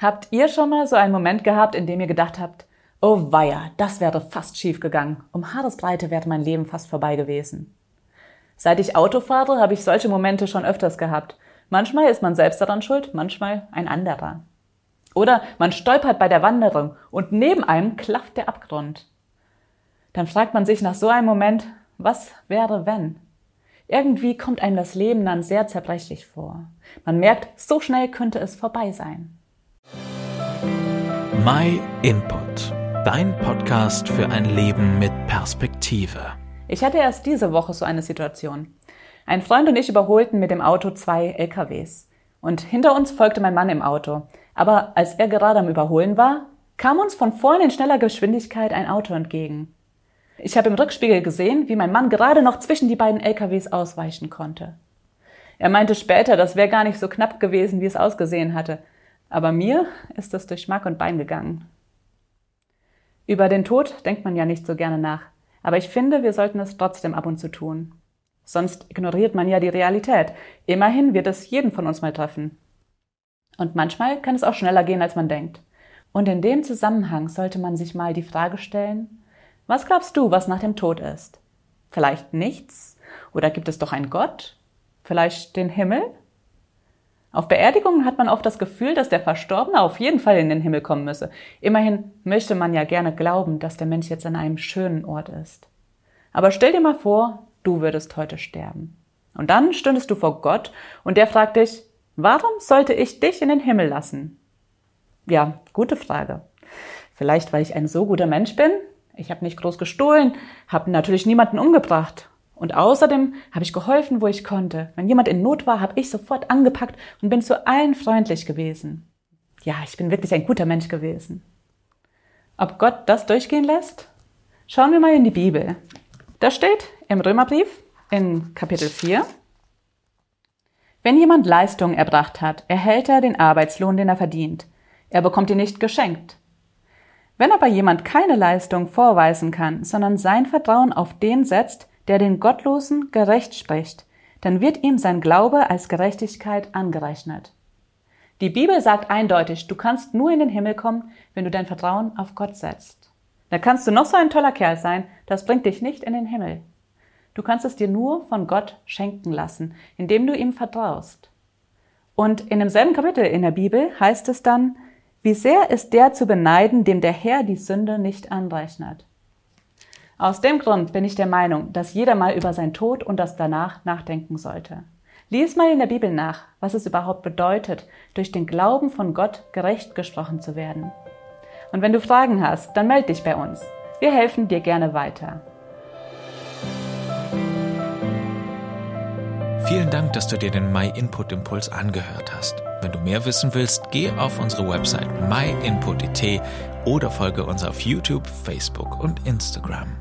Habt ihr schon mal so einen Moment gehabt, in dem ihr gedacht habt, oh weia, das wäre fast schief gegangen. Um Haaresbreite wäre mein Leben fast vorbei gewesen. Seit ich Auto fahre, habe ich solche Momente schon öfters gehabt. Manchmal ist man selbst daran schuld, manchmal ein anderer. Oder man stolpert bei der Wanderung und neben einem klafft der Abgrund. Dann fragt man sich nach so einem Moment, was wäre wenn? Irgendwie kommt einem das Leben dann sehr zerbrechlich vor. Man merkt, so schnell könnte es vorbei sein. My Input, dein Podcast für ein Leben mit Perspektive. Ich hatte erst diese Woche so eine Situation. Ein Freund und ich überholten mit dem Auto zwei LKWs. Und hinter uns folgte mein Mann im Auto. Aber als er gerade am Überholen war, kam uns von vorn in schneller Geschwindigkeit ein Auto entgegen. Ich habe im Rückspiegel gesehen, wie mein Mann gerade noch zwischen die beiden LKWs ausweichen konnte. Er meinte später, das wäre gar nicht so knapp gewesen, wie es ausgesehen hatte, aber mir ist es durch Mark und Bein gegangen. Über den Tod denkt man ja nicht so gerne nach. Aber ich finde, wir sollten es trotzdem ab und zu tun. Sonst ignoriert man ja die Realität. Immerhin wird es jeden von uns mal treffen. Und manchmal kann es auch schneller gehen, als man denkt. Und in dem Zusammenhang sollte man sich mal die Frage stellen, was glaubst du, was nach dem Tod ist? Vielleicht nichts? Oder gibt es doch einen Gott? Vielleicht den Himmel? Auf Beerdigungen hat man oft das Gefühl, dass der Verstorbene auf jeden Fall in den Himmel kommen müsse. Immerhin möchte man ja gerne glauben, dass der Mensch jetzt an einem schönen Ort ist. Aber stell dir mal vor, du würdest heute sterben. Und dann stündest du vor Gott und der fragt dich, warum sollte ich dich in den Himmel lassen? Ja, gute Frage. Vielleicht, weil ich ein so guter Mensch bin? Ich habe nicht groß gestohlen, habe natürlich niemanden umgebracht und außerdem habe ich geholfen, wo ich konnte. Wenn jemand in Not war, habe ich sofort angepackt und bin zu allen freundlich gewesen. Ja, ich bin wirklich ein guter Mensch gewesen. Ob Gott das durchgehen lässt? Schauen wir mal in die Bibel. Da steht im Römerbrief in Kapitel 4, wenn jemand Leistung erbracht hat, erhält er den Arbeitslohn, den er verdient. Er bekommt ihn nicht geschenkt. Wenn aber jemand keine Leistung vorweisen kann, sondern sein Vertrauen auf den setzt, der den Gottlosen gerecht spricht, dann wird ihm sein Glaube als Gerechtigkeit angerechnet. Die Bibel sagt eindeutig, du kannst nur in den Himmel kommen, wenn du dein Vertrauen auf Gott setzt. Da kannst du noch so ein toller Kerl sein, das bringt dich nicht in den Himmel. Du kannst es dir nur von Gott schenken lassen, indem du ihm vertraust. Und in demselben Kapitel in der Bibel heißt es dann, wie sehr ist der zu beneiden, dem der Herr die Sünde nicht anrechnet. Aus dem Grund bin ich der Meinung, dass jeder mal über sein Tod und das danach nachdenken sollte. Lies mal in der Bibel nach, was es überhaupt bedeutet, durch den Glauben von Gott gerecht gesprochen zu werden. Und wenn du Fragen hast, dann melde dich bei uns. Wir helfen dir gerne weiter. Vielen Dank, dass du dir den My Input Impuls angehört hast. Wenn du mehr wissen willst, geh auf unsere Website myinput.it oder folge uns auf YouTube, Facebook und Instagram.